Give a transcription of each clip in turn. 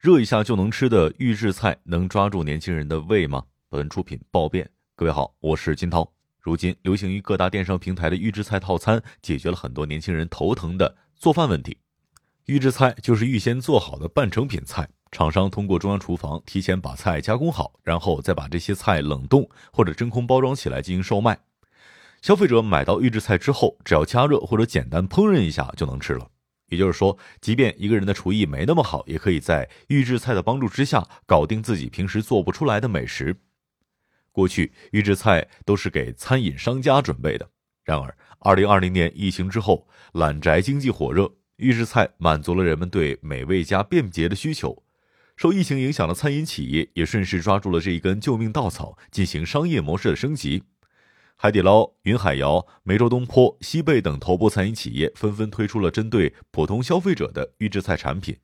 热一下就能吃的预制菜能抓住年轻人的胃吗？本出品爆变。各位好，我是金涛。如今流行于各大电商平台的预制菜套餐，解决了很多年轻人头疼的做饭问题。预制菜就是预先做好的半成品菜，厂商通过中央厨房提前把菜加工好，然后再把这些菜冷冻或者真空包装起来进行售卖。消费者买到预制菜之后，只要加热或者简单烹饪一下就能吃了。也就是说，即便一个人的厨艺没那么好，也可以在预制菜的帮助之下搞定自己平时做不出来的美食。过去预制菜都是给餐饮商家准备的，然而二零二零年疫情之后，懒宅经济火热，预制菜满足了人们对美味加便捷的需求。受疫情影响的餐饮企业也顺势抓住了这一根救命稻草，进行商业模式的升级。海底捞、云海肴、梅州东坡、西贝等头部餐饮企业纷纷推出了针对普通消费者的预制菜产品。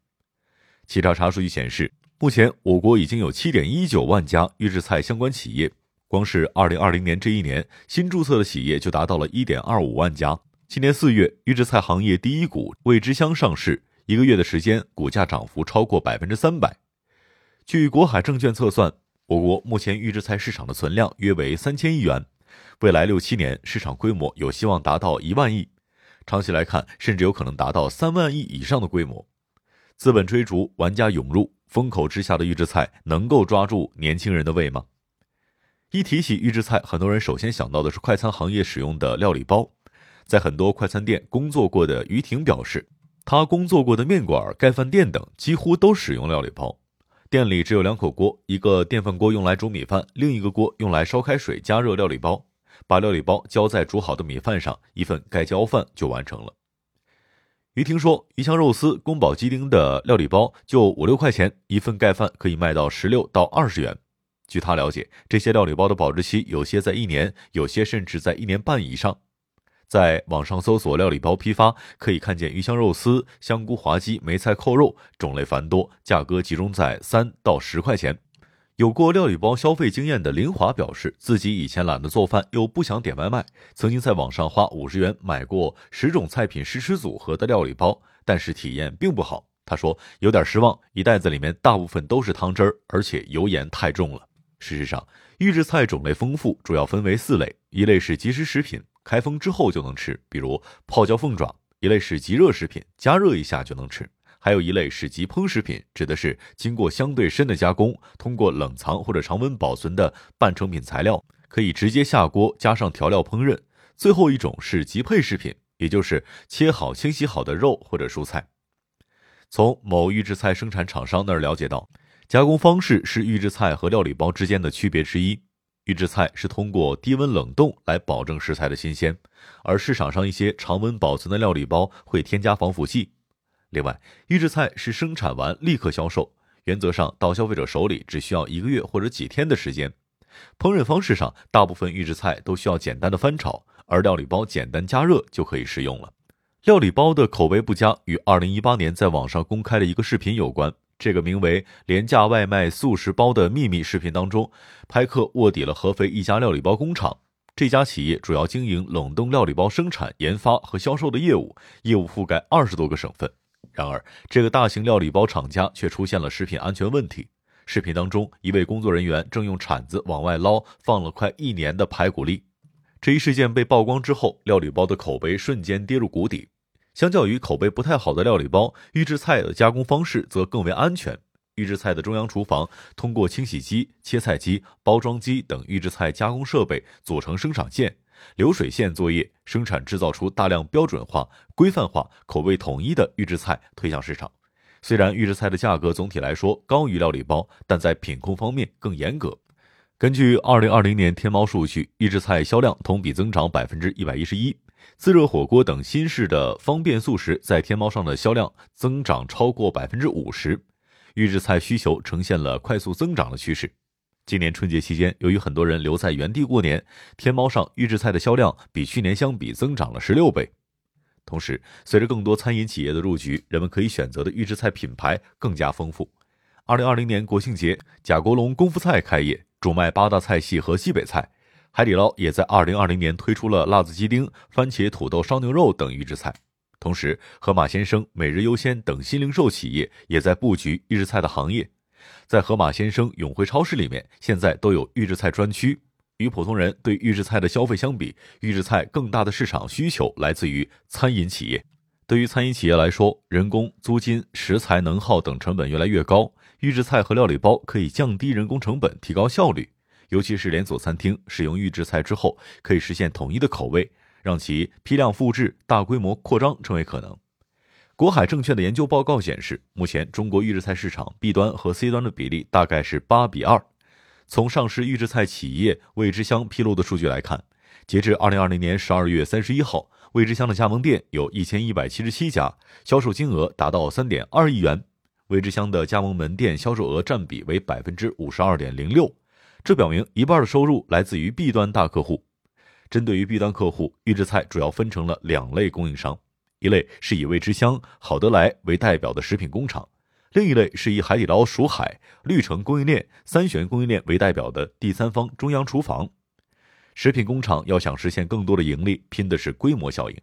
企查查数据显示，目前我国已经有7.19万家预制菜相关企业，光是2020年这一年，新注册的企业就达到了1.25万家。今年四月，预制菜行业第一股味之香上市，一个月的时间，股价涨幅超过百分之三百。据国海证券测算，我国目前预制菜市场的存量约为三千亿元。未来六七年，市场规模有希望达到一万亿，长期来看，甚至有可能达到三万亿以上的规模。资本追逐，玩家涌入，风口之下的预制菜能够抓住年轻人的胃吗？一提起预制菜，很多人首先想到的是快餐行业使用的料理包。在很多快餐店工作过的于婷表示，他工作过的面馆、盖饭店等几乎都使用料理包。店里只有两口锅，一个电饭锅用来煮米饭，另一个锅用来烧开水加热料理包。把料理包浇在煮好的米饭上，一份盖浇饭就完成了。于婷说，鱼香肉丝、宫保鸡丁的料理包就五六块钱一份，盖饭可以卖到十六到二十元。据他了解，这些料理包的保质期有些在一年，有些甚至在一年半以上。在网上搜索料理包批发，可以看见鱼香肉丝、香菇滑鸡、梅菜扣肉，种类繁多，价格集中在三到十块钱。有过料理包消费经验的林华表示，自己以前懒得做饭，又不想点外卖，曾经在网上花五十元买过十种菜品试吃组合的料理包，但是体验并不好。他说有点失望，一袋子里面大部分都是汤汁儿，而且油盐太重了。事实上，预制菜种类丰富，主要分为四类：一类是即食食品。开封之后就能吃，比如泡椒凤爪；一类是即热食品，加热一下就能吃；还有一类是即烹食品，指的是经过相对深的加工，通过冷藏或者常温保存的半成品材料，可以直接下锅加上调料烹饪；最后一种是即配食品，也就是切好清洗好的肉或者蔬菜。从某预制菜生产厂商那儿了解到，加工方式是预制菜和料理包之间的区别之一。预制菜是通过低温冷冻来保证食材的新鲜，而市场上一些常温保存的料理包会添加防腐剂。另外，预制菜是生产完立刻销售，原则上到消费者手里只需要一个月或者几天的时间。烹饪方式上，大部分预制菜都需要简单的翻炒，而料理包简单加热就可以食用了。料理包的口碑不佳与2018年在网上公开的一个视频有关。这个名为“廉价外卖速食包”的秘密视频当中，拍客卧底了合肥一家料理包工厂。这家企业主要经营冷冻料理包生产、研发和销售的业务，业务覆盖二十多个省份。然而，这个大型料理包厂家却出现了食品安全问题。视频当中，一位工作人员正用铲子往外捞放了快一年的排骨粒。这一事件被曝光之后，料理包的口碑瞬间跌入谷底。相较于口碑不太好的料理包，预制菜的加工方式则更为安全。预制菜的中央厨房通过清洗机、切菜机、包装机等预制菜加工设备组成生产线，流水线作业生产制造出大量标准化、规范化、口味统一的预制菜推向市场。虽然预制菜的价格总体来说高于料理包，但在品控方面更严格。根据二零二零年天猫数据，预制菜销量同比增长百分之一百一十一。自热火锅等新式的方便速食在天猫上的销量增长超过百分之五十，预制菜需求呈现了快速增长的趋势。今年春节期间，由于很多人留在原地过年，天猫上预制菜的销量比去年相比增长了十六倍。同时，随着更多餐饮企业的入局，人们可以选择的预制菜品牌更加丰富。二零二零年国庆节，贾国龙功夫菜开业，主卖八大菜系和西北菜。海底捞也在二零二零年推出了辣子鸡丁、番茄土豆烧牛肉等预制菜。同时，盒马鲜生、每日优鲜等新零售企业也在布局预制菜的行业。在盒马鲜生、永辉超市里面，现在都有预制菜专区。与普通人对预制菜的消费相比，预制菜更大的市场需求来自于餐饮企业。对于餐饮企业来说，人工、租金、食材能耗等成本越来越高，预制菜和料理包可以降低人工成本，提高效率。尤其是连锁餐厅使用预制菜之后，可以实现统一的口味，让其批量复制、大规模扩张成为可能。国海证券的研究报告显示，目前中国预制菜市场 B 端和 C 端的比例大概是八比二。从上市预制菜企业味之香披露的数据来看，截至二零二零年十二月三十一号，味之香的加盟店有一千一百七十七家，销售金额达到三点二亿元。味之香的加盟门店销售额占比为百分之五十二点零六，这表明一半的收入来自于 B 端大客户。针对于 B 端客户，预制菜主要分成了两类供应商。一类是以味之香、好得来为代表的食品工厂，另一类是以海底捞、蜀海、绿城供应链、三玄供应链为代表的第三方中央厨房。食品工厂要想实现更多的盈利，拼的是规模效应。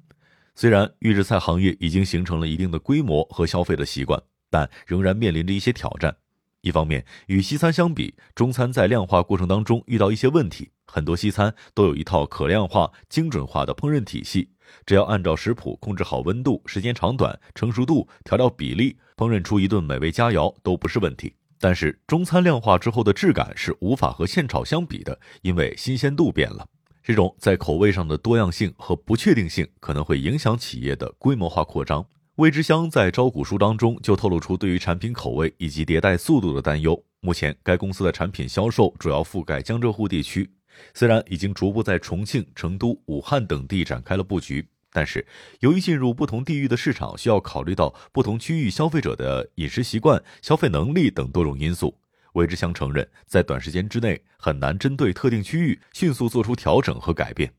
虽然预制菜行业已经形成了一定的规模和消费的习惯，但仍然面临着一些挑战。一方面，与西餐相比，中餐在量化过程当中遇到一些问题。很多西餐都有一套可量化、精准化的烹饪体系，只要按照食谱控制好温度、时间长短、成熟度、调料比例，烹饪出一顿美味佳肴都不是问题。但是，中餐量化之后的质感是无法和现炒相比的，因为新鲜度变了。这种在口味上的多样性和不确定性，可能会影响企业的规模化扩张。味之香在招股书当中就透露出对于产品口味以及迭代速度的担忧。目前，该公司的产品销售主要覆盖江浙沪地区，虽然已经逐步在重庆、成都、武汉等地展开了布局，但是由于进入不同地域的市场，需要考虑到不同区域消费者的饮食习惯、消费能力等多种因素。魏志祥承认，在短时间之内很难针对特定区域迅速做出调整和改变。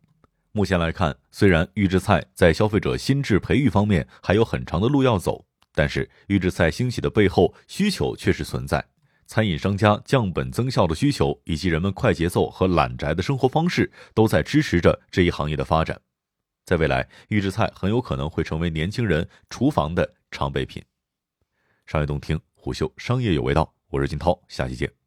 目前来看，虽然预制菜在消费者心智培育方面还有很长的路要走，但是预制菜兴起的背后需求确实存在。餐饮商家降本增效的需求，以及人们快节奏和懒宅的生活方式，都在支持着这一行业的发展。在未来，预制菜很有可能会成为年轻人厨房的常备品。商业洞听，虎嗅商业有味道，我是金涛，下期见。